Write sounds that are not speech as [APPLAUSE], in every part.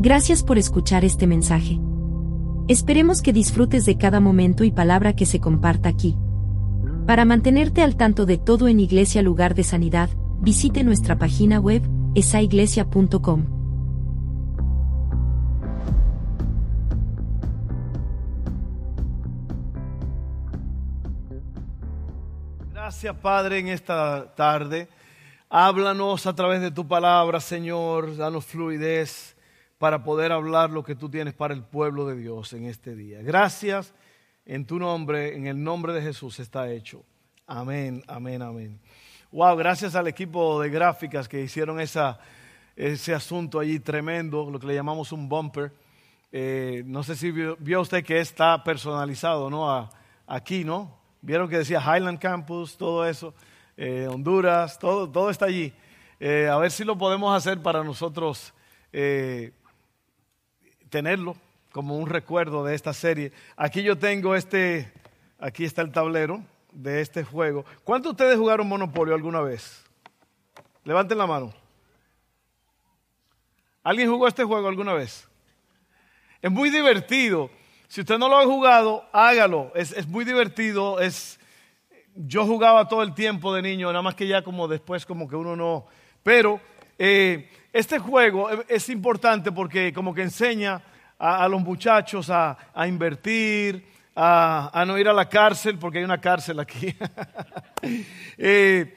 Gracias por escuchar este mensaje. Esperemos que disfrutes de cada momento y palabra que se comparta aquí. Para mantenerte al tanto de todo en Iglesia Lugar de Sanidad, visite nuestra página web, esaiglesia.com. Gracias Padre en esta tarde. Háblanos a través de tu palabra, Señor. Danos fluidez para poder hablar lo que tú tienes para el pueblo de Dios en este día. Gracias en tu nombre, en el nombre de Jesús está hecho. Amén, amén, amén. Wow, gracias al equipo de gráficas que hicieron esa, ese asunto allí tremendo, lo que le llamamos un bumper. Eh, no sé si vio, usted que está personalizado, ¿no? aquí, ¿no? Vieron que decía Highland Campus, todo eso, eh, Honduras, todo, todo está allí. Eh, a ver si lo podemos hacer para nosotros tenerlo como un recuerdo de esta serie. Aquí yo tengo este, aquí está el tablero de este juego. ¿Cuántos de ustedes jugaron Monopolio alguna vez? Levanten la mano. ¿Alguien jugó este juego alguna vez? Es muy divertido. Si usted no lo ha jugado, hágalo. Es, es muy divertido. Es, yo jugaba todo el tiempo de niño, nada más que ya como después como que uno no. Pero eh, este juego es importante porque como que enseña a, los muchachos a, invertir, a, no ir a la cárcel, porque hay una cárcel aquí. [LAUGHS] Eh,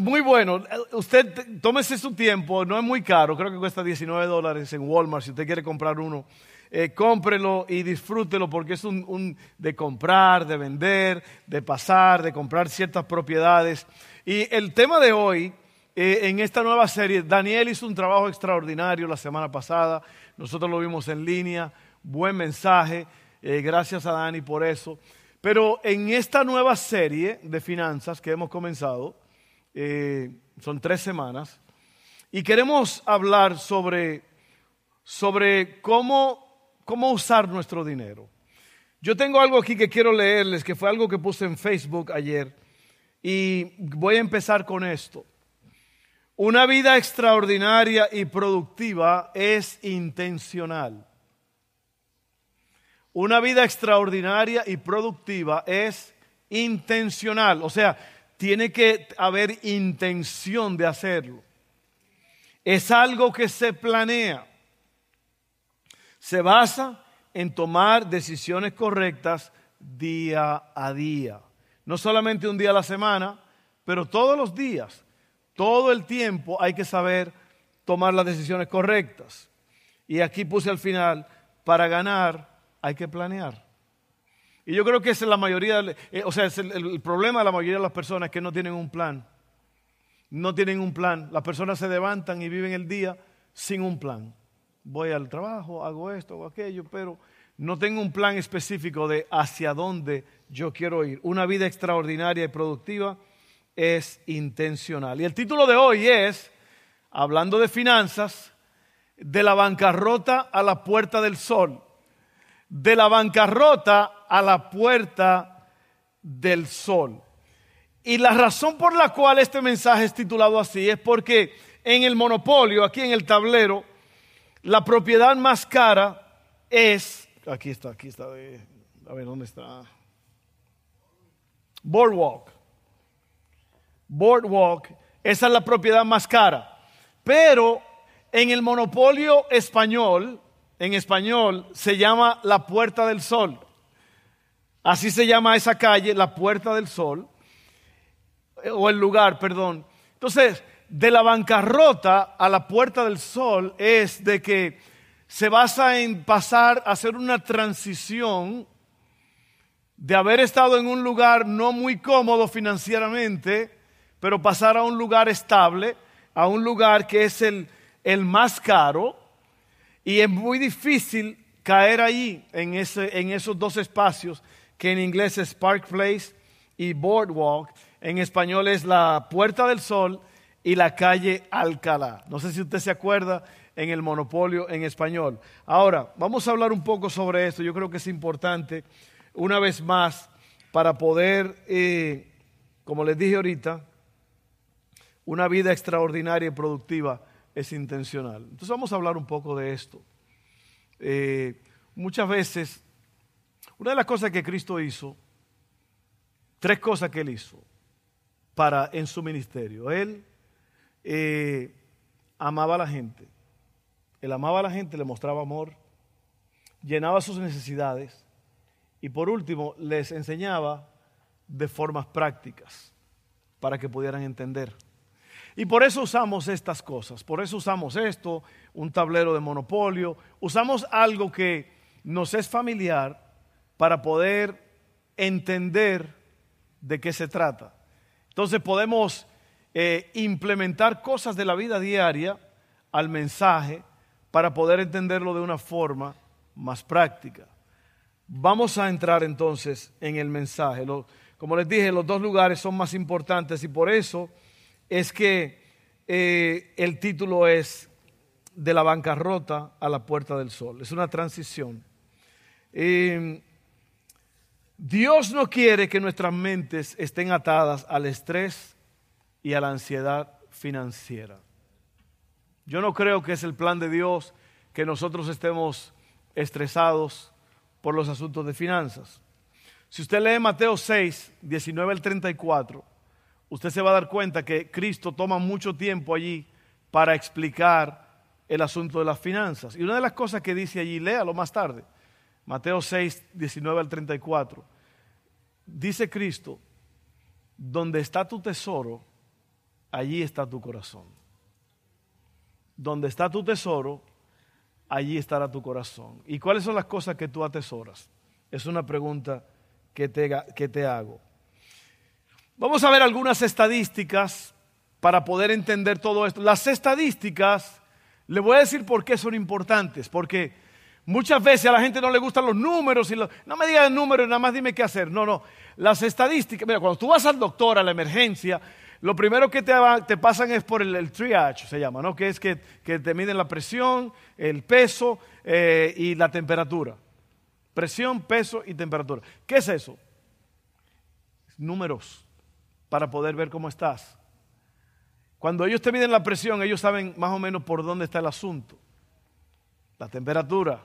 muy bueno. Usted tómese su tiempo, no es muy caro, creo que cuesta 19 dólares en Walmart si usted quiere comprar uno. Eh, cómprelo y disfrútelo porque es un, de comprar, de vender, de pasar, de comprar ciertas propiedades. Y el tema de hoy eh, en esta nueva serie. Daniel hizo un trabajo extraordinario la semana pasada. Nosotros lo vimos en línea. Buen mensaje. Eh, gracias a Dani por eso. Pero en esta nueva serie de finanzas que hemos comenzado, eh, son tres semanas, y queremos hablar sobre, sobre cómo, cómo usar nuestro dinero. Yo tengo algo aquí que quiero leerles, que fue algo que puse en Facebook ayer, y voy a empezar con esto. Una vida extraordinaria y productiva es intencional. Una vida extraordinaria y productiva es intencional. O sea, tiene que haber intención de hacerlo. Es algo que se planea. Se basa en tomar decisiones correctas día a día. No solamente un día a la semana, pero todos los días todo el tiempo hay que saber tomar las decisiones correctas. Y aquí puse al final, para ganar hay que planear. Y yo creo que es la mayoría, eh, o sea, es el, problema de la mayoría de las personas que no tienen un plan. No tienen un plan. Las personas se levantan y viven el día sin un plan. Voy al trabajo, hago esto, hago aquello, pero no tengo un plan específico de hacia dónde yo quiero ir. Una vida extraordinaria y productiva es intencional. Y el título de hoy es, hablando de finanzas, de la bancarrota a la puerta del sol. De la bancarrota a la puerta del sol. Y la razón por la cual este mensaje es titulado así es porque en el monopolio, aquí en el tablero, la propiedad más cara es, aquí está, aquí está, a ver dónde está. Boardwalk. Boardwalk, esa es la propiedad más cara. Pero en el monopolio español, en español se llama la Puerta del Sol. Así se llama esa calle, la Puerta del Sol, o el lugar, perdón. Entonces, de la bancarrota a la Puerta del Sol es de que se basa en pasar a hacer una transición de haber estado en un lugar no muy cómodo financieramente pero pasar a un lugar estable, a un lugar que es el, el más caro, y es muy difícil caer allí, en, ese, en esos dos espacios, que en inglés es Park Place y Boardwalk, en español es la Puerta del Sol y la calle Alcalá. No sé si usted se acuerda en el monopolio en español. Ahora, vamos a hablar un poco sobre esto. Yo creo que es importante, una vez más, para poder, eh, como les dije ahorita, una vida extraordinaria y productiva es intencional. Entonces vamos a hablar un poco de esto. Eh, muchas veces, una de las cosas que Cristo hizo, tres cosas que él hizo para en su ministerio. Él eh, amaba a la gente. Él amaba a la gente, le mostraba amor, llenaba sus necesidades y por último les enseñaba de formas prácticas para que pudieran entender. Y por eso usamos estas cosas, por eso usamos esto, un tablero de monopolio, usamos algo que nos es familiar para poder entender de qué se trata. Entonces podemos eh, implementar cosas de la vida diaria al mensaje para poder entenderlo de una forma más práctica. Vamos a entrar entonces en el mensaje. como les dije, los dos lugares son más importantes y por eso es que eh, el título es de la bancarrota a la puerta del sol. Es una transición. Em, Dios no quiere que nuestras mentes estén atadas al estrés y a la ansiedad financiera. Yo no creo que es el plan de Dios que nosotros estemos estresados por los asuntos de finanzas. Si usted lee Mateo 6, 19 al 34, usted se va a dar cuenta que Cristo toma mucho tiempo allí para explicar el asunto de las finanzas. Y una de las cosas que dice allí, léalo más tarde, Mateo 6, 19 al 34, dice Cristo, donde está tu tesoro, allí está tu corazón. Donde está tu tesoro, allí estará tu corazón. ¿Y cuáles son las cosas que tú atesoras? Es una pregunta que te, que te hago. Vamos a ver algunas estadísticas para poder entender todo esto. Las estadísticas, le voy a decir por qué son importantes, porque muchas veces a la gente no le gustan los números y no me digas el número, nada más dime qué hacer. No, no. Las estadísticas, mira, cuando tú vas al doctor, a la emergencia, lo primero que te, pasan es por el, triage, se llama, ¿no? Que es que, te miden la presión, el peso eh, y la temperatura. Presión, peso y temperatura. ¿Qué es eso? Números para poder ver cómo estás. Cuando ellos te miden la presión, ellos saben más o menos por dónde está el asunto. La temperatura,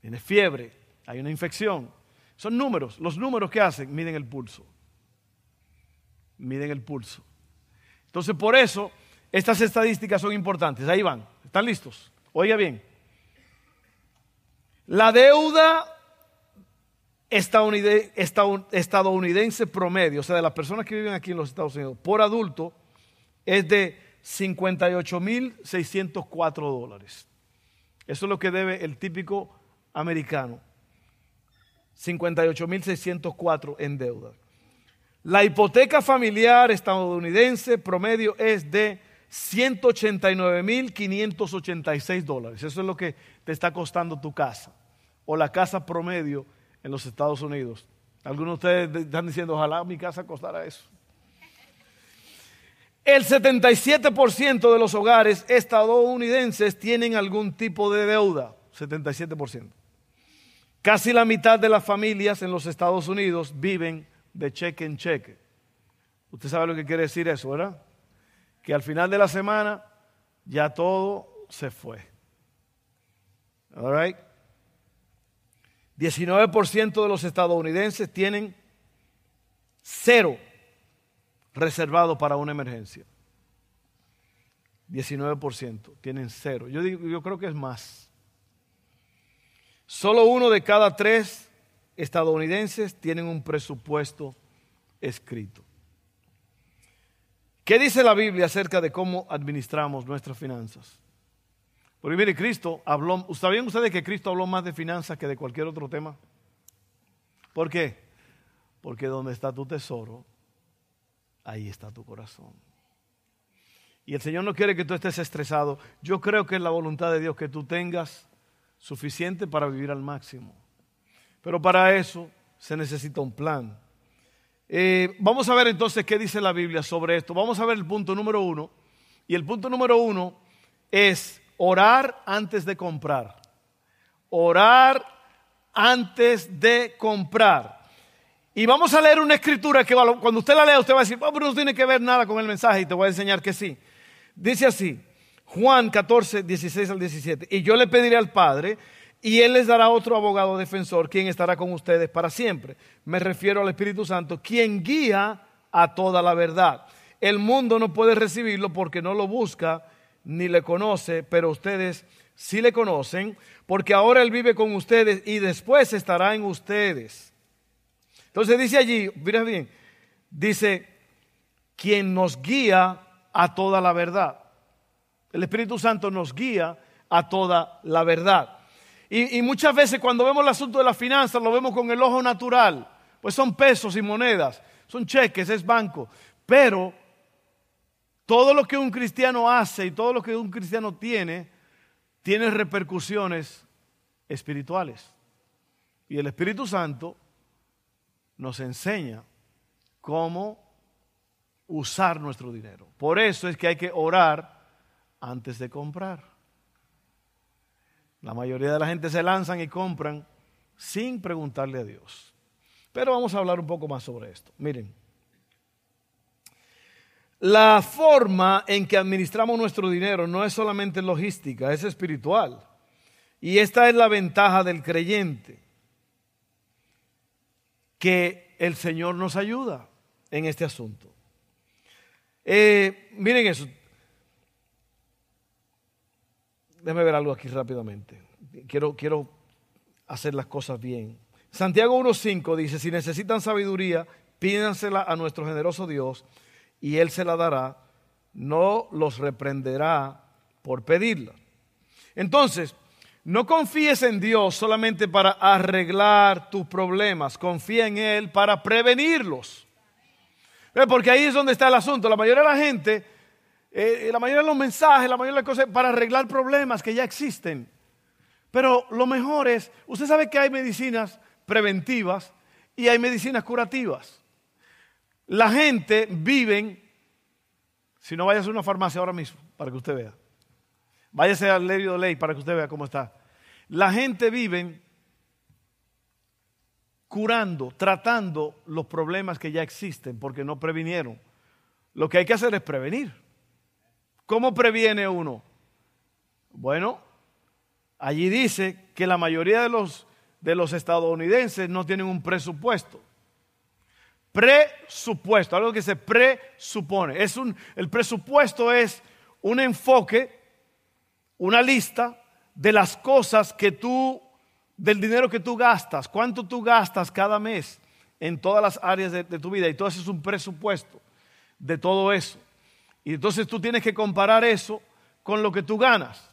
tienes fiebre, hay una infección. Son números. Los números que hacen miden el pulso. Miden el pulso. Entonces, por eso, estas estadísticas son importantes. Ahí van. ¿Están listos? Oiga bien. La deuda estadounidense promedio, o sea, de las personas que viven aquí en los Estados Unidos, por adulto, es de 58.604 dólares. Eso es lo que debe el típico americano. 58.604 en deuda. La hipoteca familiar estadounidense promedio es de 189.586 dólares. Eso es lo que te está costando tu casa. O la casa promedio en los Estados Unidos. Algunos de ustedes están diciendo, ojalá mi casa costara eso. El 77% de los hogares estadounidenses tienen algún tipo de deuda. 77%. Casi la mitad de las familias en los Estados Unidos viven de cheque en cheque. Usted sabe lo que quiere decir eso, ¿verdad? Que al final de la semana ya todo se fue. All right? 19% de los estadounidenses tienen cero reservado para una emergencia. 19% tienen cero. Yo, digo, yo creo que es más. Solo uno de cada tres estadounidenses tienen un presupuesto escrito. ¿Qué dice la Biblia acerca de cómo administramos nuestras finanzas? Porque mire, Cristo habló, ¿sabían ustedes que Cristo habló más de finanzas que de cualquier otro tema? ¿Por qué? Porque donde está tu tesoro, ahí está tu corazón. Y el Señor no quiere que tú estés estresado. Yo creo que es la voluntad de Dios que tú tengas suficiente para vivir al máximo. Pero para eso se necesita un plan. Eh, vamos a ver entonces qué dice la Biblia sobre esto. Vamos a ver el punto número uno. Y el punto número uno es orar antes de comprar. Orar antes de comprar. Y vamos a leer una escritura que cuando usted la lea, usted va a decir, oh, pero no tiene que ver nada con el mensaje y te voy a enseñar que sí. Dice así, Juan 14, 16 al 17. Y yo le pediré al Padre y Él les dará otro abogado defensor, quien estará con ustedes para siempre. Me refiero al Espíritu Santo, quien guía a toda la verdad. El mundo no puede recibirlo porque no lo busca ni le conoce, pero ustedes sí le conocen, porque ahora Él vive con ustedes y después estará en ustedes. Entonces dice allí, mira bien, dice, quien nos guía a toda la verdad. El Espíritu Santo nos guía a toda la verdad. Y, muchas veces cuando vemos el asunto de la finanza lo vemos con el ojo natural, pues son pesos y monedas, son cheques, es banco. Pero todo lo que un cristiano hace y todo lo que un cristiano tiene, tiene repercusiones espirituales. Y el Espíritu Santo nos enseña cómo usar nuestro dinero. Por eso es que hay que orar antes de comprar. La mayoría de la gente se lanzan y compran sin preguntarle a Dios. Pero vamos a hablar un poco más sobre esto. Miren, la forma en que administramos nuestro dinero no es solamente logística, es espiritual. Y esta es la ventaja del creyente, que el Señor nos ayuda en este asunto. Eh, miren eso, déjame ver algo aquí rápidamente. Quiero, quiero hacer las cosas bien. Santiago 1.5 dice, si necesitan sabiduría, pídansela a nuestro generoso Dios y Él se la dará, no los reprenderá por pedirla. Entonces, no confíes en Dios solamente para arreglar tus problemas, confía en Él para prevenirlos. Porque ahí es donde está el asunto. La mayoría de la gente eh, la mayoría de los mensajes, la mayoría de las cosas para arreglar problemas que ya existen. Pero lo mejor es, usted sabe que hay medicinas preventivas y hay medicinas curativas. La gente vive, si no vayas a una farmacia ahora mismo, para que usted vea. Váyase al Lerio de Ley para que usted vea cómo está. La gente vive curando, tratando los problemas que ya existen porque no previnieron. Lo que hay que hacer es prevenir. ¿Cómo previene uno? Bueno, allí dice que la mayoría de los, de los estadounidenses no tienen un presupuesto. Presupuesto, algo que se presupone. Es un, el presupuesto es un enfoque, una lista de las cosas que tú, del dinero que tú gastas, cuánto tú gastas cada mes en todas las áreas de, tu vida. Y todo eso es un presupuesto de todo eso. Y entonces tú tienes que comparar eso con lo que tú ganas.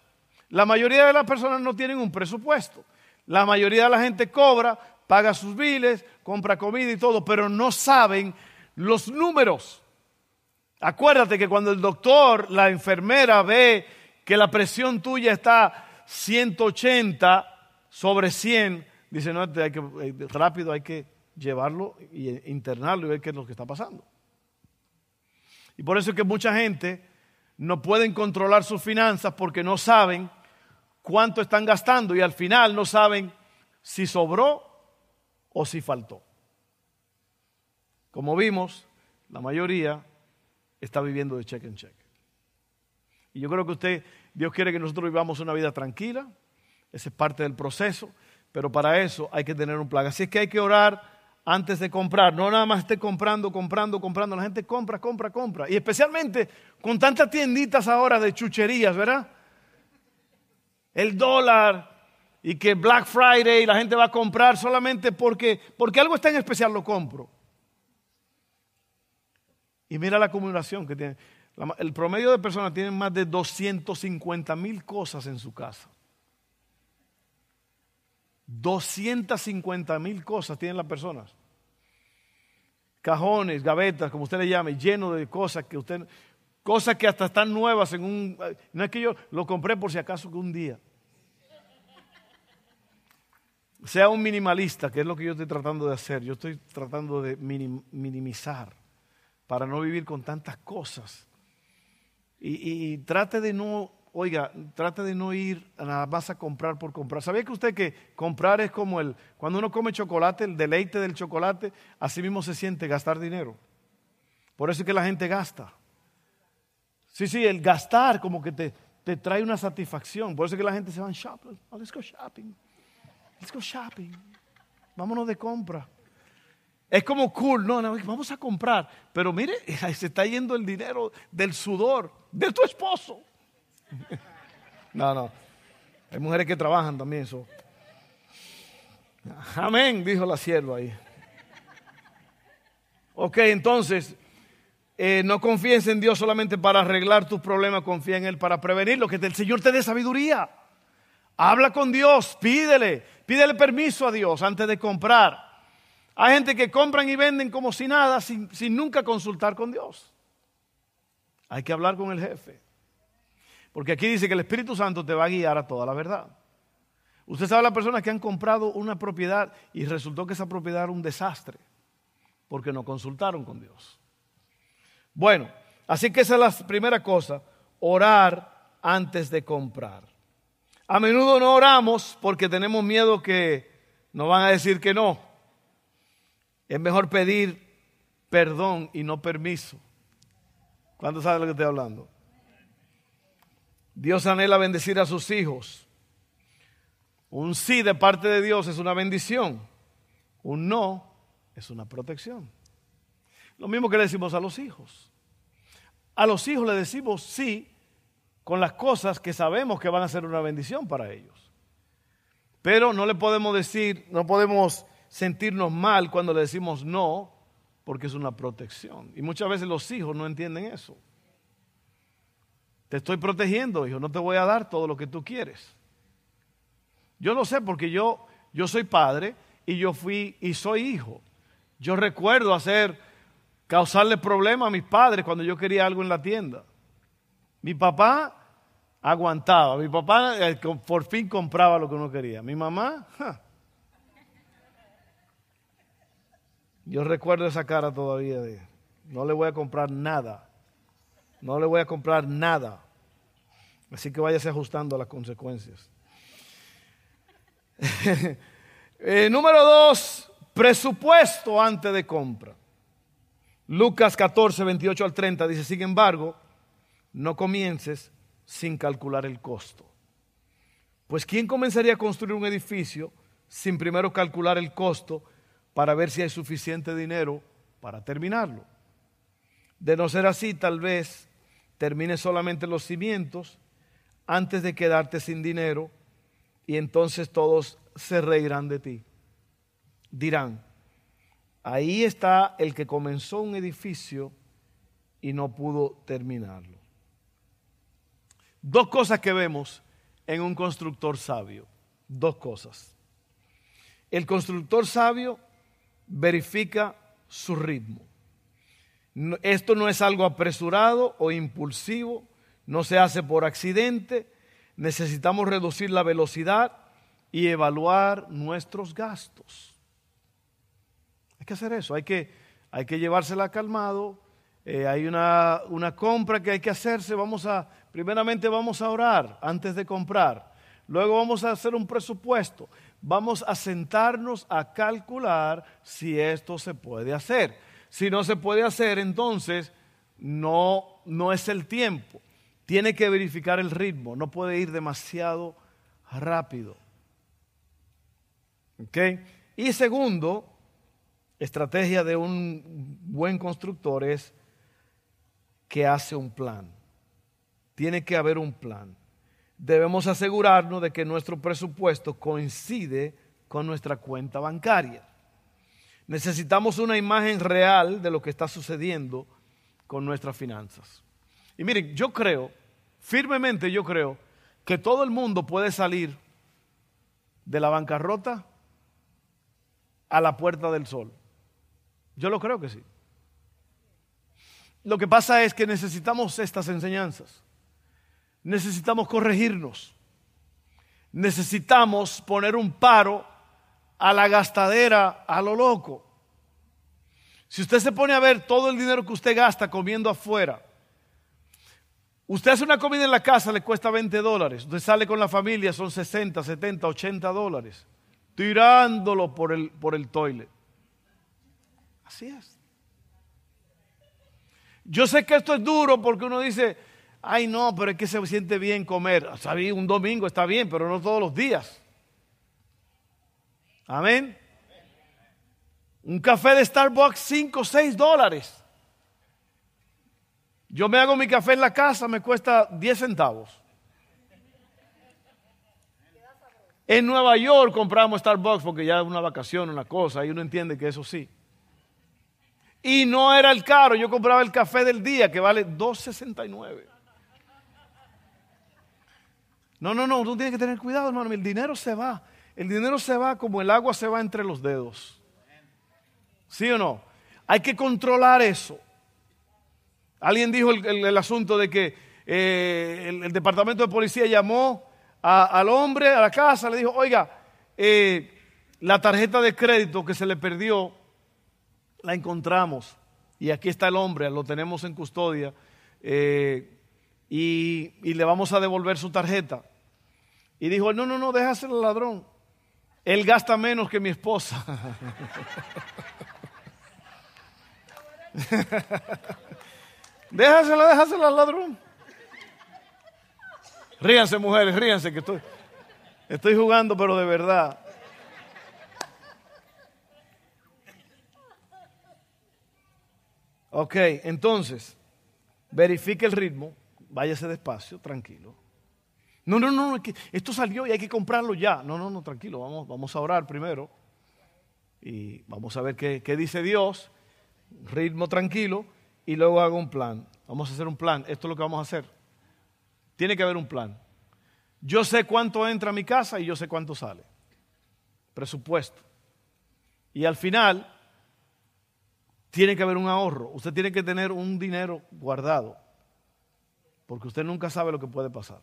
La mayoría de las personas no tienen un presupuesto. La mayoría de la gente cobra, paga sus biles, compra comida y todo, pero no saben los números. Acuérdate que cuando el doctor, la enfermera ve que la presión tuya está 180 sobre 100, dice, no, que, eh, rápido hay que llevarlo e internarlo y ver qué es lo que está pasando. Y por eso es que mucha gente no pueden controlar sus finanzas porque no saben cuánto están gastando y al final no saben si sobró o si faltó. Como vimos, la mayoría está viviendo de cheque en cheque. Y yo creo que usted, Dios quiere que nosotros vivamos una vida tranquila, ese es parte del proceso, pero para eso hay que tener un plan. Así es que hay que orar antes de comprar. No nada más esté comprando, comprando, comprando. La gente compra, compra, compra. Y especialmente con tantas tienditas ahora de chucherías, ¿verdad? El dólar y que Black Friday la gente va a comprar solamente porque, porque algo está en especial, lo compro. Y mira la acumulación que tiene. El promedio de personas tiene más de 250 mil cosas en su casa. 250 mil cosas tienen las personas. Cajones, gavetas, como usted le llame, lleno de cosas que usted, cosas que hasta están nuevas en un, no es que yo lo compré por si acaso que un día. Sea un minimalista, que es lo que yo estoy tratando de hacer. Yo estoy tratando de minimizar para no vivir con tantas cosas. y trate de no oiga, trate de no ir nada más a comprar por comprar. ¿Sabía que usted que comprar es como el, cuando uno come chocolate, el deleite del chocolate, así mismo se siente gastar dinero? Por eso es que la gente gasta. Sí, sí, el gastar como que te, te trae una satisfacción. Por eso es que la gente se va shopping. Oh, let's go shopping. Let's go shopping. Vámonos de compra. Es como cool, no, no, vamos a comprar. Pero mire, [LAUGHS] se está yendo el dinero del sudor de tu esposo. [LAUGHS] No, no. Hay mujeres que trabajan también eso. Amén, dijo la sierva ahí. Ok, entonces, eh, no confíes en Dios solamente para arreglar tus problemas, confía en Él para prevenirlo, que el Señor te dé sabiduría. Habla con Dios, pídele, pídele permiso a Dios antes de comprar. Hay gente que compran y venden como si nada, sin, sin nunca consultar con Dios. Hay que hablar con el jefe. Porque aquí dice que el Espíritu Santo te va a guiar a toda la verdad. Usted sabe las personas que han comprado una propiedad y resultó que esa propiedad era un desastre porque no consultaron con Dios. Bueno, así que esa es la primera cosa, orar antes de comprar. A menudo no oramos porque tenemos miedo que nos van a decir que no. Es mejor pedir perdón y no permiso. ¿Cuántos saben lo que estoy hablando? Dios anhela bendecir a sus hijos. Un sí de parte de Dios es una bendición. Un no es una protección. Lo mismo que le decimos a los hijos. A los hijos le decimos sí con las cosas que sabemos que van a ser una bendición para ellos. Pero no le podemos decir, no podemos sentirnos mal cuando le decimos no, porque es una protección. Y muchas veces los hijos no entienden eso. Te estoy protegiendo, hijo, no te voy a dar todo lo que tú quieres. Yo lo sé porque yo, yo soy padre y yo fui y soy hijo. Yo recuerdo hacer, causarle problemas a mis padres cuando yo quería algo en la tienda. Mi papá aguantaba, mi papá eh, por fin compraba lo que uno quería. Mi mamá, yo recuerdo esa cara todavía de, no le voy a comprar nada, no le voy a comprar nada. Así que váyase ajustando a las consecuencias. [LAUGHS] Eh, número dos, presupuesto antes de compra. Lucas 14, 28 al 30 dice, sin embargo, no comiences sin calcular el costo. Pues ¿quién comenzaría a construir un edificio sin primero calcular el costo para ver si hay suficiente dinero para terminarlo? De no ser así, tal vez termine solamente los cimientos antes de quedarte sin dinero y entonces todos se reirán de ti dirán, ahí está el que comenzó un edificio y no pudo terminarlo. Dos cosas que vemos en un constructor sabio. Dos cosas. El constructor sabio verifica su ritmo. Esto no es algo apresurado o impulsivo, no se hace por accidente. Necesitamos reducir la velocidad y evaluar nuestros gastos. Hay que hacer eso, hay que, hay que llevársela calmado. Eh, hay una, una compra que hay que hacerse. Vamos a, primeramente vamos a orar antes de comprar. Luego vamos a hacer un presupuesto. Vamos a sentarnos a calcular si esto se puede hacer. Si no se puede hacer, entonces no, no es el tiempo. Tiene que verificar el ritmo. No puede ir demasiado rápido. ¿Ok? Y segundo, estrategia de un buen constructor es que hace un plan. Tiene que haber un plan. Debemos asegurarnos de que nuestro presupuesto coincide con nuestra cuenta bancaria. Necesitamos una imagen real de lo que está sucediendo con nuestras finanzas. Y miren, yo creo, firmemente yo creo, que todo el mundo puede salir de la bancarrota a la puerta del sol. Yo lo creo que sí. Lo que pasa es que necesitamos estas enseñanzas. Necesitamos corregirnos. Necesitamos poner un paro a la gastadera, a lo loco. Si usted se pone a ver todo el dinero que usted gasta comiendo afuera, usted hace una comida en la casa, le cuesta 20 dólares. Usted sale con la familia, son 60, 70, 80 dólares. Tirándolo por el, por el toilet. Así es. Yo sé que esto es duro porque uno dice, ay no, pero es que se siente bien comer. Sabí, un domingo está bien, pero no todos los días. Amén. Un café de Starbucks, 5 o 6 dólares. Yo me hago mi café en la casa, me cuesta 10 centavos. En Nueva York compramos Starbucks porque ya es una vacación, una cosa, y uno entiende que eso sí. Y no era el caro, yo compraba el café del día que vale 2.69. No, no, no, tú tienes que tener cuidado, hermano, el dinero se va. El dinero se va como el agua se va entre los dedos. ¿Sí o no? Hay que controlar eso. Alguien dijo el, asunto de que eh, el, departamento de policía llamó al hombre a la casa, le dijo, oiga, eh, la tarjeta de crédito que se le perdió, la encontramos. Y aquí está el hombre, lo tenemos en custodia. Eh, y, le vamos a devolver su tarjeta. Y dijo, no, no, no, déjaselo al ladrón. Él gasta menos que mi esposa. [LAUGHS] déjasela, déjasela al ladrón. Ríanse, mujeres, ríanse, que estoy, estoy jugando, pero de verdad. Ok, entonces, verifique el ritmo, váyase despacio, tranquilo. No, no, no, esto salió y hay que comprarlo ya. No, no, no, tranquilo, vamos, vamos a orar primero y vamos a ver qué, qué dice Dios, ritmo tranquilo y luego hago un plan. Vamos a hacer un plan, esto es lo que vamos a hacer. Tiene que haber un plan. Yo sé cuánto entra a mi casa y yo sé cuánto sale. Presupuesto. Y al final, tiene que haber un ahorro. Usted tiene que tener un dinero guardado. Porque usted nunca sabe lo que puede pasar.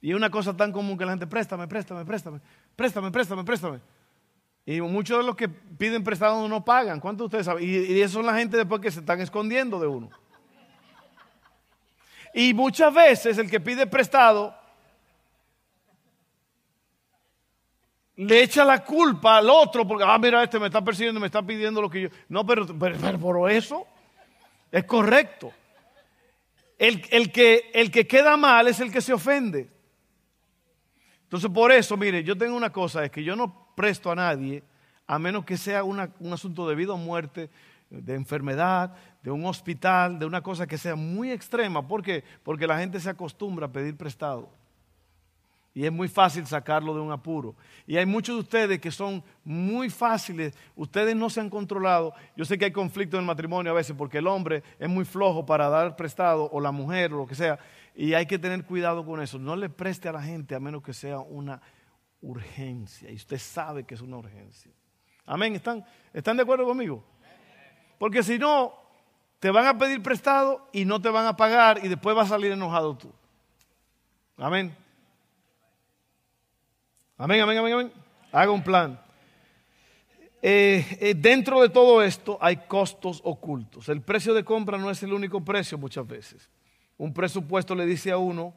Y es una cosa tan común que la gente, préstame, préstame, préstame, préstame, préstame, préstame. Y muchos de los que piden prestado no pagan. ¿Cuántos de ustedes saben? Y, y eso son la gente después que se están escondiendo de uno. Y muchas veces el que pide prestado le echa la culpa al otro porque, ah, mira, este me está persiguiendo, me está pidiendo lo que yo. No, pero, por eso es correcto. El, el, que, el que queda mal es el que se ofende. Entonces, por eso, mire, yo tengo una cosa, es que yo no presto a nadie a menos que sea un asunto de vida o muerte, de enfermedad, de un hospital, de una cosa que sea muy extrema. ¿Por qué? Porque la gente se acostumbra a pedir prestado. Y es muy fácil sacarlo de un apuro. Y hay muchos de ustedes que son muy fáciles. Ustedes no se han controlado. Yo sé que hay conflicto en el matrimonio a veces porque el hombre es muy flojo para dar prestado o la mujer o lo que sea. Y hay que tener cuidado con eso. No le preste a la gente a menos que sea una urgencia. Y usted sabe que es una urgencia. Amén. ¿Están, ¿están de acuerdo conmigo? Porque si no, te van a pedir prestado y no te van a pagar y después vas a salir enojado tú. Amén. Amén, amén, amén, amén. Haga un plan. Eh, eh, dentro de todo esto hay costos ocultos. El precio de compra no es el único precio muchas veces. Un presupuesto le dice a uno,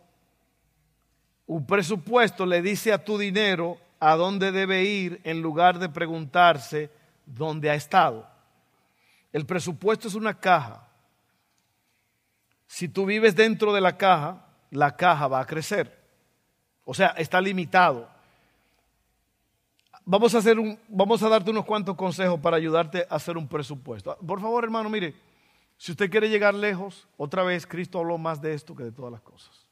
un presupuesto le dice a tu dinero a dónde debe ir en lugar de preguntarse dónde ha estado. El presupuesto es una caja. Si tú vives dentro de la caja, la caja va a crecer. O sea, está limitado. Vamos a, hacer un, vamos a darte unos cuantos consejos para ayudarte a hacer un presupuesto. Por favor, hermano, mire, si usted quiere llegar lejos, otra vez Cristo habló más de esto que de todas las cosas.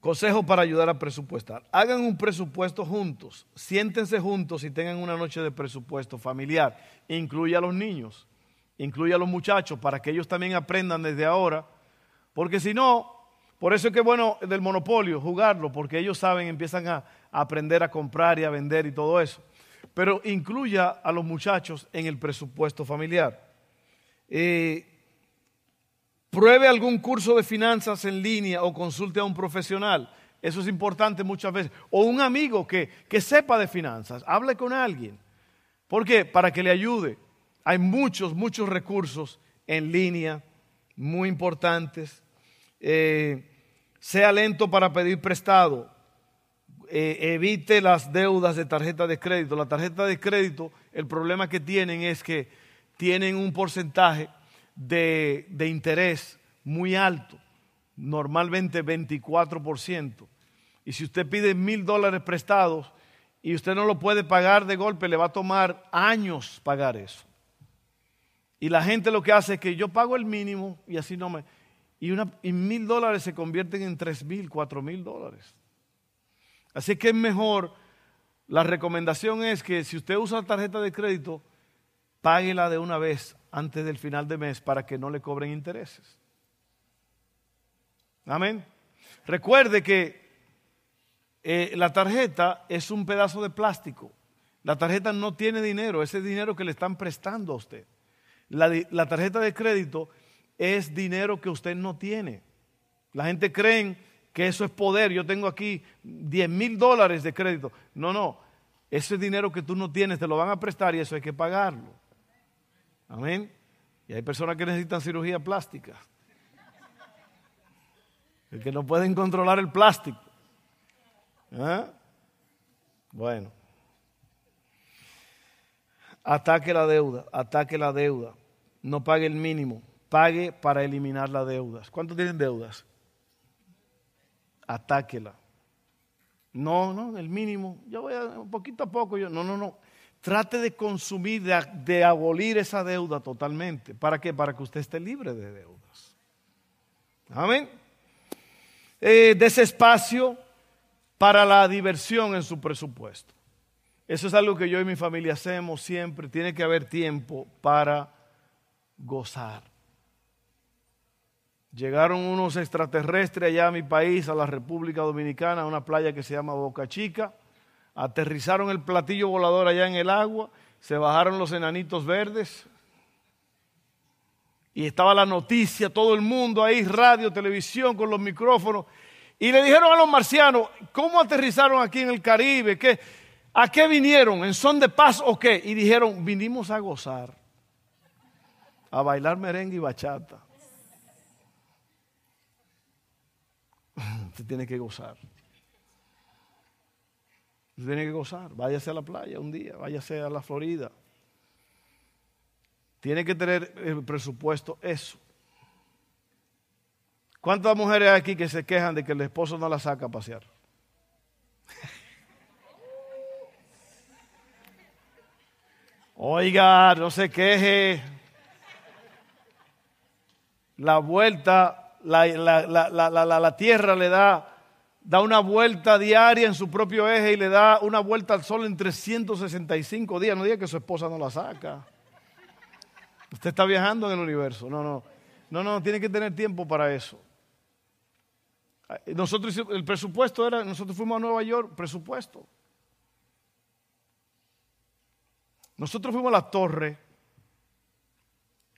Consejo para ayudar a presupuestar. Hagan un presupuesto juntos. Siéntense juntos y tengan una noche de presupuesto familiar. Incluye a los niños, incluye a los muchachos para que ellos también aprendan desde ahora. Porque si no, por eso es que bueno del monopolio, jugarlo, porque ellos saben, empiezan a, aprender a comprar y a vender y todo eso. Pero incluya a los muchachos en el presupuesto familiar. Eh, Pruebe algún curso de finanzas en línea o consulte a un profesional. Eso es importante muchas veces. O un amigo que, sepa de finanzas. Hable con alguien. ¿Por qué? Para que le ayude. Hay muchos, muchos recursos en línea, muy importantes. Eh, sea lento para pedir prestado. Eh, evite las deudas de tarjeta de crédito. La tarjeta de crédito, el problema que tienen es que tienen un porcentaje de, de interés muy alto, normalmente 24%. Y si usted pide mil dólares prestados y usted no lo puede pagar de golpe, le va a tomar años pagar eso. Y la gente lo que hace es que yo pago el mínimo y así no me... Y, una, mil dólares se convierten en tres mil, cuatro mil dólares. Así que es mejor, la recomendación es que si usted usa tarjeta de crédito, páguela de una vez antes del final de mes para que no le cobren intereses. Amén. Recuerde que eh, la tarjeta es un pedazo de plástico. La tarjeta no tiene dinero, ese dinero que le están prestando a usted. La, la tarjeta de crédito es dinero que usted no tiene. La gente cree que eso es poder. Yo tengo aquí 10 mil dólares de crédito. No, no. Ese dinero que tú no tienes te lo van a prestar y eso hay que pagarlo. Amén. Y hay personas que necesitan cirugía plástica. El que no pueden controlar el plástico. ¿Ah? Bueno. Ataque la deuda, ataque la deuda. No pague el mínimo, pague para eliminar las deudas. ¿Cuántos tienen deudas? Atáquela. No, no, el mínimo. Yo voy a, poquito a poco. Yo, no, no, no. Trate de consumir, de, abolir esa deuda totalmente. ¿Para qué? Para que usted esté libre de deudas. Amén. Eh, espacio para la diversión en su presupuesto. Eso es algo que yo y mi familia hacemos siempre. Tiene que haber tiempo para gozar. Llegaron unos extraterrestres allá a mi país, a la República Dominicana, a una playa que se llama Boca Chica. Aterrizaron el platillo volador allá en el agua, se bajaron los enanitos verdes. Y estaba la noticia, todo el mundo ahí, radio, televisión, con los micrófonos. Y le dijeron a los marcianos, ¿cómo aterrizaron aquí en el Caribe? ¿Qué, ¿A qué vinieron? ¿En son de paz o qué? Y dijeron, vinimos a gozar, a bailar merengue y bachata. Tiene que gozar. Tiene que gozar. Váyase a la playa un día, váyase a la Florida. Tiene que tener el presupuesto eso. ¿Cuántas mujeres hay aquí que se quejan de que el esposo no la saca a pasear? Oiga, no se queje. La vuelta, la, la, tierra le da, da una vuelta diaria en su propio eje y le da una vuelta al sol en 365 días. No diga que su esposa no la saca. Usted está viajando en el universo. No, no. No, no, tiene que tener tiempo para eso. Nosotros, el presupuesto era, nosotros fuimos a Nueva York, presupuesto. Nosotros fuimos a la torre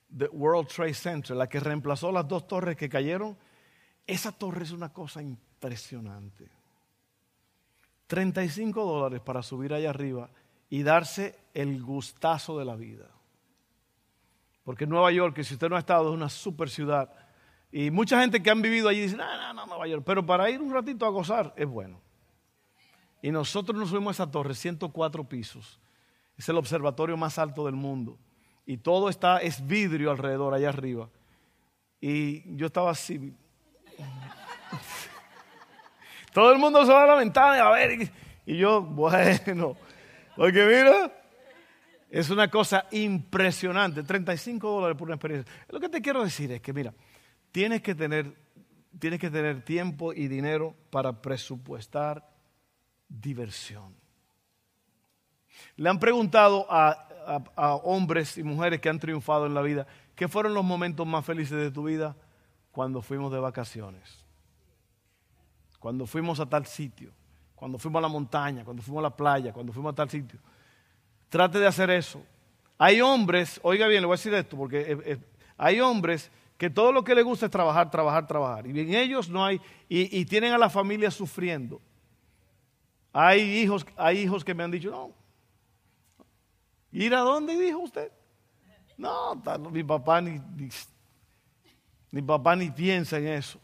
de World Trade Center, la que reemplazó las dos torres que cayeron. Esa torre es una cosa impresionante. 35 dólares para subir allá arriba y darse el gustazo de la vida. Porque Nueva York, si usted no ha estado, es una super ciudad y mucha gente que han vivido allí dice, no, no, no, Nueva York, pero para ir un ratito a gozar es bueno. Y nosotros nos subimos a esa torre, 104 pisos. Es el observatorio más alto del mundo. Y todo está, es vidrio alrededor, allá arriba. Y yo estaba así. [LAUGHS] todo el mundo se va a la ventana a ver. Y yo, bueno, porque mira, es una cosa impresionante. 35 dólares por una experiencia. Lo que te quiero decir es que, mira, Tienes que tener, tienes que tener tiempo y dinero para presupuestar diversión. Le han preguntado a, hombres y mujeres que han triunfado en la vida, ¿qué fueron los momentos más felices de tu vida? Cuando fuimos de vacaciones, cuando fuimos a tal sitio, cuando fuimos a la montaña, cuando fuimos a la playa, cuando fuimos a tal sitio. Trate de hacer eso. Hay hombres, oiga bien, le voy a decir esto, porque hay hombres que todo lo que les gusta es trabajar, trabajar, trabajar. Y en ellos no hay, y, tienen a la familia sufriendo. Hay hijos, hay hijos que me han dicho, no, ¿ir a dónde dijo usted? No, mi papá ni, mi papá ni piensa en eso.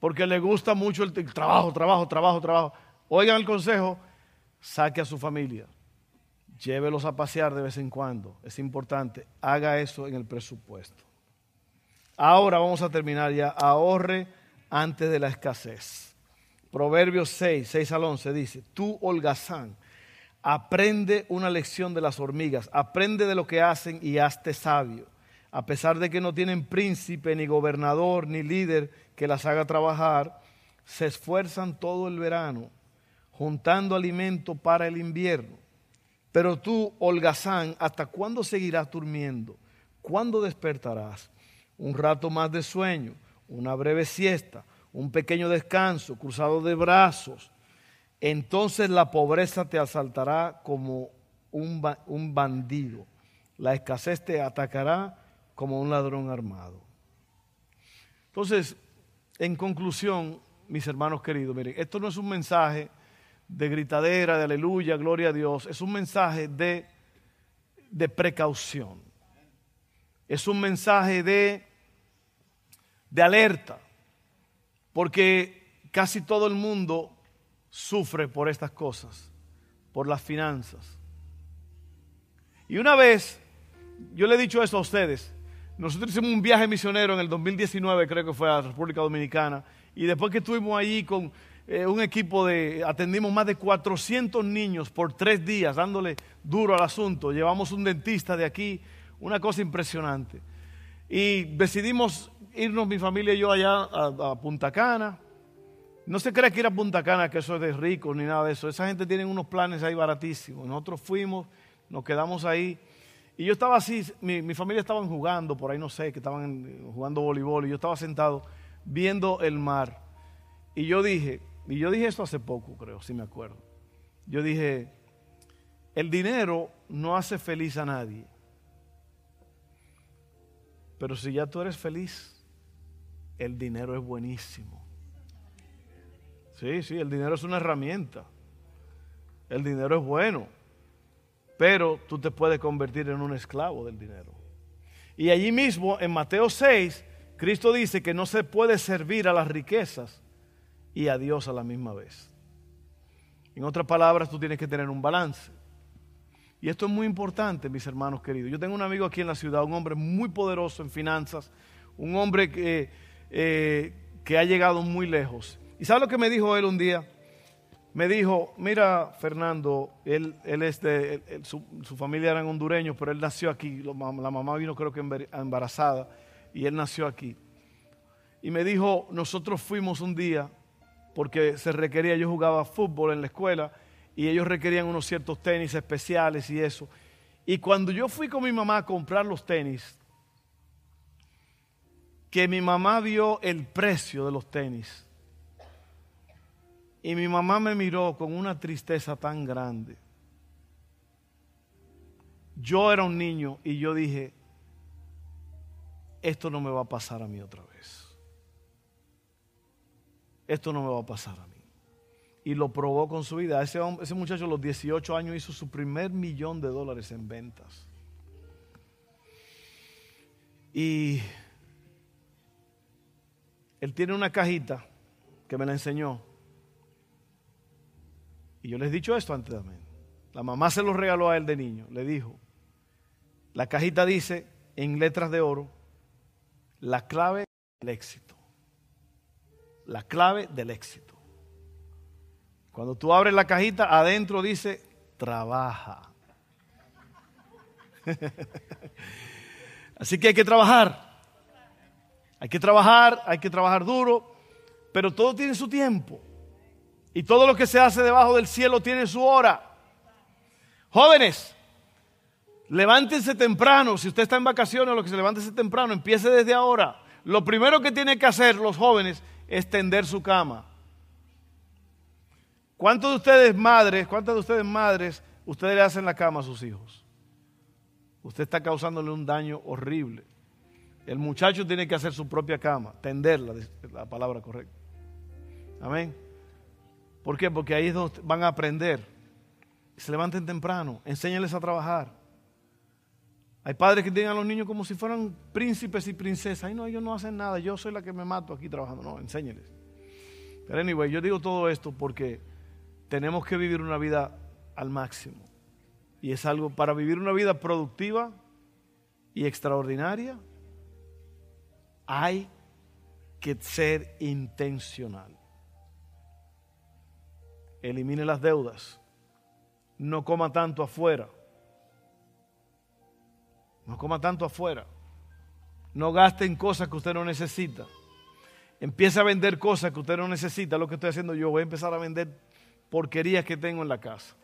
Porque le gusta mucho el, trabajo, trabajo, trabajo, trabajo. Oigan el consejo, saque a su familia. Llévelos a pasear de vez en cuando. Es importante. Haga eso en el presupuesto. Ahora vamos a terminar ya. Ahorre antes de la escasez. Proverbios 6, 6 al 11 dice, tú holgazán, aprende una lección de las hormigas, aprende de lo que hacen y hazte sabio. A pesar de que no tienen príncipe, ni gobernador, ni líder que las haga trabajar, se esfuerzan todo el verano, juntando alimento para el invierno. Pero tú, holgazán, ¿hasta cuándo seguirás durmiendo? ¿Cuándo despertarás? Un rato más de sueño, una breve siesta, un pequeño descanso, cruzado de brazos. Entonces la pobreza te asaltará como un, un bandido. La escasez te atacará como un ladrón armado. Entonces, en conclusión, mis hermanos queridos, miren, esto no es un mensaje de gritadera, de aleluya, gloria a Dios, es un mensaje de, de precaución, es un mensaje de, de alerta, porque casi todo el mundo sufre por estas cosas, por las finanzas. Y una vez, yo le he dicho eso a ustedes, nosotros hicimos un viaje misionero en el 2019, creo que fue a la República Dominicana, y después que estuvimos allí con eh, un equipo de, atendimos más de 400 niños por tres días, dándole duro al asunto, llevamos un dentista de aquí, una cosa impresionante. Y decidimos irnos mi familia y yo allá a, a Punta Cana. No se cree que ir a Punta Cana, que eso es de ricos ni nada de eso. Esa gente tiene unos planes ahí baratísimos. Nosotros fuimos, nos quedamos ahí y yo estaba así, mi, familia estaban jugando, por ahí no sé, que estaban jugando voleibol, y yo estaba sentado viendo el mar. Y yo dije, y yo dije esto hace poco, creo, si me acuerdo. Yo dije, el dinero no hace feliz a nadie. Pero si ya tú eres feliz, el dinero es buenísimo. Sí, sí, el dinero es una herramienta. El dinero es bueno pero tú te puedes convertir en un esclavo del dinero. Y allí mismo, en Mateo 6, Cristo dice que no se puede servir a las riquezas y a Dios a la misma vez. En otras palabras, tú tienes que tener un balance. Y esto es muy importante, mis hermanos queridos. Yo tengo un amigo aquí en la ciudad, un hombre muy poderoso en finanzas, un hombre que, eh, que ha llegado muy lejos. ¿Y sabe lo que me dijo él un día? me dijo, mira Fernando, él, él es su, familia eran hondureños, pero él nació aquí, la mamá vino creo que embarazada y él nació aquí. Y me dijo, nosotros fuimos un día porque se requería, yo jugaba fútbol en la escuela y ellos requerían unos ciertos tenis especiales y eso. Y cuando yo fui con mi mamá a comprar los tenis, que mi mamá vio el precio de los tenis, y mi mamá me miró con una tristeza tan grande. Yo era un niño y yo dije, esto no me va a pasar a mí otra vez. Esto no me va a pasar a mí. Y lo probó con su vida. Ese, ese muchacho a los 18 años hizo su primer millón de dólares en ventas. Y él tiene una cajita que me la enseñó y yo les he dicho esto antes también. La mamá se lo regaló a él de niño. Le dijo, la cajita dice en letras de oro, la clave del éxito. La clave del éxito. Cuando tú abres la cajita, adentro dice, trabaja. [LAUGHS] Así que hay que trabajar. Hay que trabajar, hay que trabajar duro, pero todo tiene su tiempo. Y todo lo que se hace debajo del cielo tiene su hora. Jóvenes, levántense temprano. Si usted está en vacaciones, lo que se levántese temprano, empiece desde ahora. Lo primero que tienen que hacer los jóvenes es tender su cama. ¿Cuántos de ustedes madres, cuántas de ustedes madres, ustedes le hacen la cama a sus hijos? Usted está causándole un daño horrible. El muchacho tiene que hacer su propia cama, tenderla, la palabra correcta. Amén. ¿Por qué? Porque ahí van a aprender. Se levanten temprano, enséñales a trabajar. Hay padres que tienen a los niños como si fueran príncipes y princesas. Ay, no, ellos no hacen nada, yo soy la que me mato aquí trabajando. No, enséñales. Pero anyway, yo digo todo esto porque tenemos que vivir una vida al máximo. Y es algo para vivir una vida productiva y extraordinaria. hay que ser intencional. Elimine las deudas. No coma tanto afuera. No coma tanto afuera. No gaste en cosas que usted no necesita. Empiece a vender cosas que usted no necesita. Lo que estoy haciendo yo, voy a empezar a vender porquerías que tengo en la casa.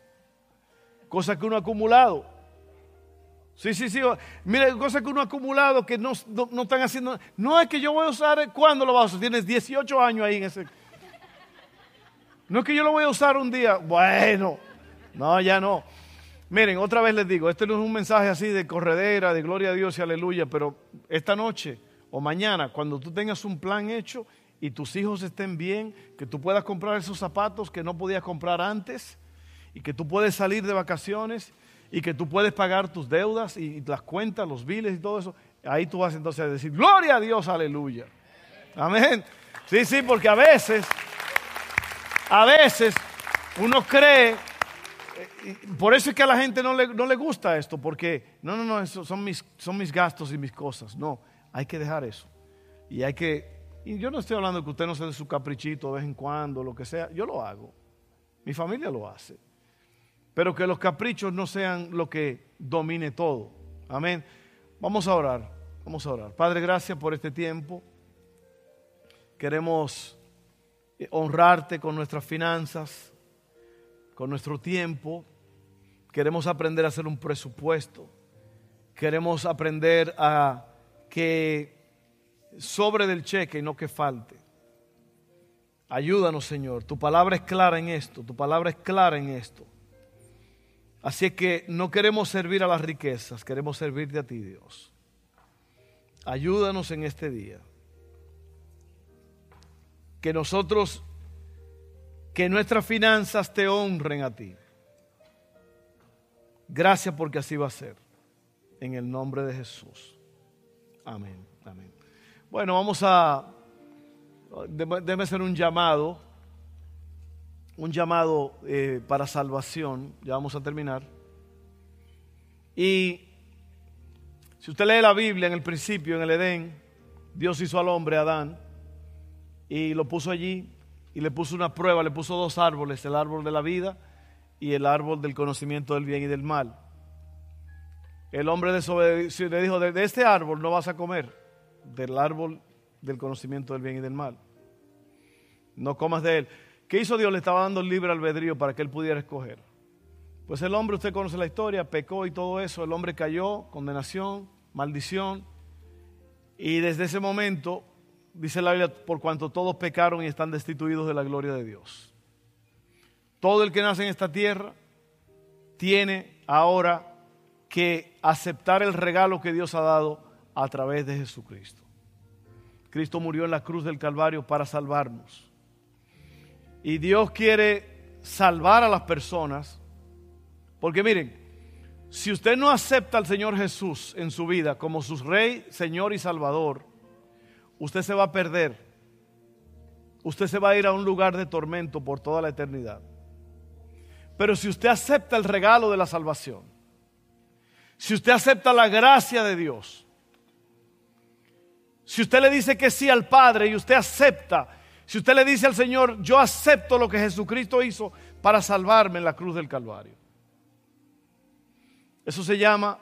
Cosas que uno ha acumulado. Sí, sí, sí. Mire, cosas que uno ha acumulado que no, no, están haciendo. No es que yo voy a usar. ¿Cuándo lo vas a usar? Tienes 18 años ahí en ese. No es que yo lo voy a usar un día. Bueno, no, ya no. Miren, otra vez les digo, este no es un mensaje así de corredera, de gloria a Dios y aleluya, pero esta noche o mañana, cuando tú tengas un plan hecho y tus hijos estén bien, que tú puedas comprar esos zapatos que no podías comprar antes y que tú puedes salir de vacaciones y que tú puedes pagar tus deudas y las cuentas, los biles y todo eso, ahí tú vas entonces a decir, gloria a Dios, aleluya. Amén. Sí, sí, porque a veces, a veces uno cree por eso es que a la gente no le, no le gusta esto, porque no, no, no, eso son mis, son mis gastos y mis cosas. No, hay que dejar eso. Y hay que, y yo no estoy hablando que usted no se dé su caprichito de vez en cuando, lo que sea, yo lo hago. Mi familia lo hace. Pero que los caprichos no sean lo que domine todo. Amén. Vamos a orar, vamos a orar. Padre, gracias por este tiempo. Queremos honrarte con nuestras finanzas, con nuestro tiempo. Queremos aprender a hacer un presupuesto. Queremos aprender a que sobre del cheque y no que falte. Ayúdanos, Señor. Tu palabra es clara en esto. Tu palabra es clara en esto. Así es que no queremos servir a las riquezas, queremos servirte a ti, Dios. Ayúdanos en este día. Que nosotros, que nuestras finanzas te honren a ti. Gracias porque así va a ser. En el nombre de Jesús. Amén. Amén. Bueno, vamos a... Debe ser un llamado. Un llamado eh, para salvación. Ya vamos a terminar. Y si usted lee la Biblia en el principio, en el Edén, Dios hizo al hombre, Adán, y lo puso allí y le puso una prueba, le puso dos árboles, el árbol de la vida y el árbol del conocimiento del bien y del mal. El hombre desobedeció, le dijo, de, este árbol no vas a comer, del árbol del conocimiento del bien y del mal. No comas de él. ¿Qué hizo Dios? Le estaba dando libre albedrío para que él pudiera escoger. Pues el hombre, usted conoce la historia, pecó y todo eso, el hombre cayó, condenación, maldición. Y desde ese momento, dice la Biblia, por cuanto todos pecaron y están destituidos de la gloria de Dios. Todo el que nace en esta tierra tiene ahora que aceptar el regalo que Dios ha dado a través de Jesucristo. Cristo murió en la cruz del Calvario para salvarnos. Y Dios quiere salvar a las personas. Porque miren, si usted no acepta al Señor Jesús en su vida como su Rey, Señor y Salvador, usted se va a perder. Usted se va a ir a un lugar de tormento por toda la eternidad. Pero si usted acepta el regalo de la salvación, si usted acepta la gracia de Dios, si usted le dice que sí al Padre y usted acepta, si usted le dice al Señor, yo acepto lo que Jesucristo hizo para salvarme en la cruz del Calvario. Eso se llama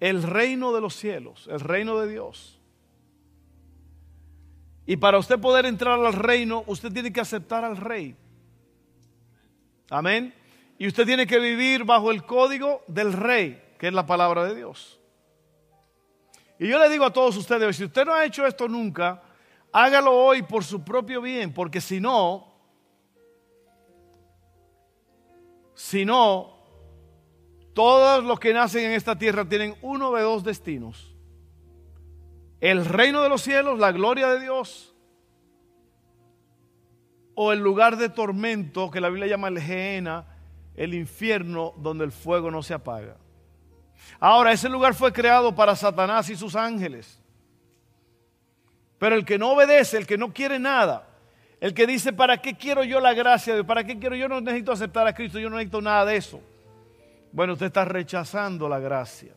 el reino de los cielos, el reino de Dios. Y para usted poder entrar al reino, usted tiene que aceptar al rey. Amén. Y usted tiene que vivir bajo el código del rey, que es la palabra de Dios. Y yo le digo a todos ustedes, si usted no ha hecho esto nunca, hágalo hoy por su propio bien, porque si no, si no, todos los que nacen en esta tierra tienen uno de dos destinos. El reino de los cielos, la gloria de Dios, o el lugar de tormento que la Biblia llama el Gehenna, el infierno donde el fuego no se apaga. Ahora, ese lugar fue creado para Satanás y sus ángeles. Pero el que no obedece, el que no quiere nada, el que dice, ¿para qué quiero yo la gracia de ¿Para qué quiero yo no necesito aceptar a Cristo? Yo no necesito nada de eso. Bueno, usted está rechazando la gracia.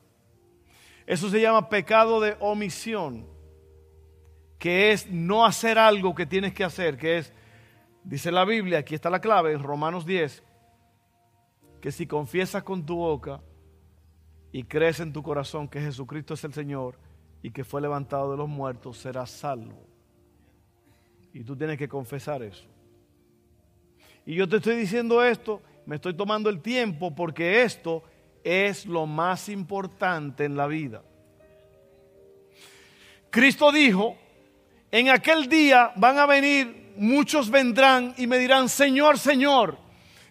Eso se llama pecado de omisión. que es no hacer algo que tienes que hacer, que es, dice la Biblia, aquí está la clave, en Romanos 10, que si confiesas con tu boca y crees en tu corazón que Jesucristo es el Señor y que fue levantado de los muertos, serás salvo. Y tú tienes que confesar eso. Y yo te estoy diciendo esto, me estoy tomando el tiempo porque esto es lo más importante en la vida. Cristo dijo, en aquel día van a venir, muchos vendrán y me dirán, Señor, Señor,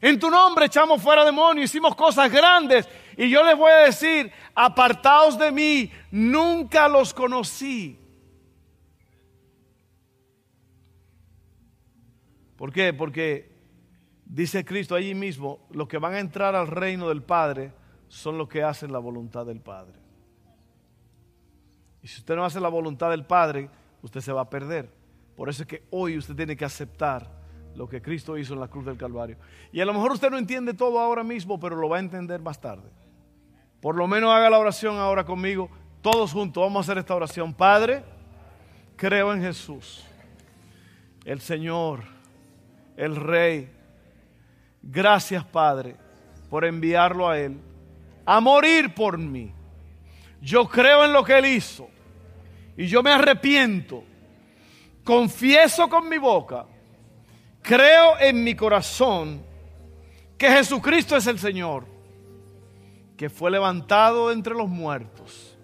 en tu nombre echamos fuera demonios, hicimos cosas grandes. Y yo les voy a decir, apartaos de mí, nunca los conocí. ¿Por qué? Porque dice Cristo allí mismo, los que van a entrar al reino del Padre son los que hacen la voluntad del Padre. Y si usted no hace la voluntad del Padre, usted se va a perder. Por eso es que hoy usted tiene que aceptar lo que Cristo hizo en la cruz del Calvario. Y a lo mejor usted no entiende todo ahora mismo, pero lo va a entender más tarde. Por lo menos haga la oración ahora conmigo, todos juntos. Vamos a hacer esta oración. Padre, creo en Jesús, el Señor, el Rey. Gracias, Padre, por enviarlo a Él a morir por mí. Yo creo en lo que Él hizo y yo me arrepiento. Confieso con mi boca, creo en mi corazón que Jesucristo es el Señor, que fue levantado entre los muertos.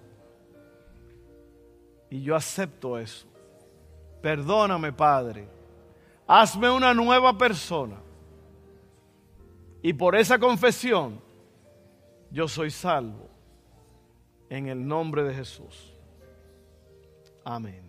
Y yo acepto eso. Perdóname, Padre. Hazme una nueva persona. Y por esa confesión, yo soy salvo. En el nombre de Jesús. Amén.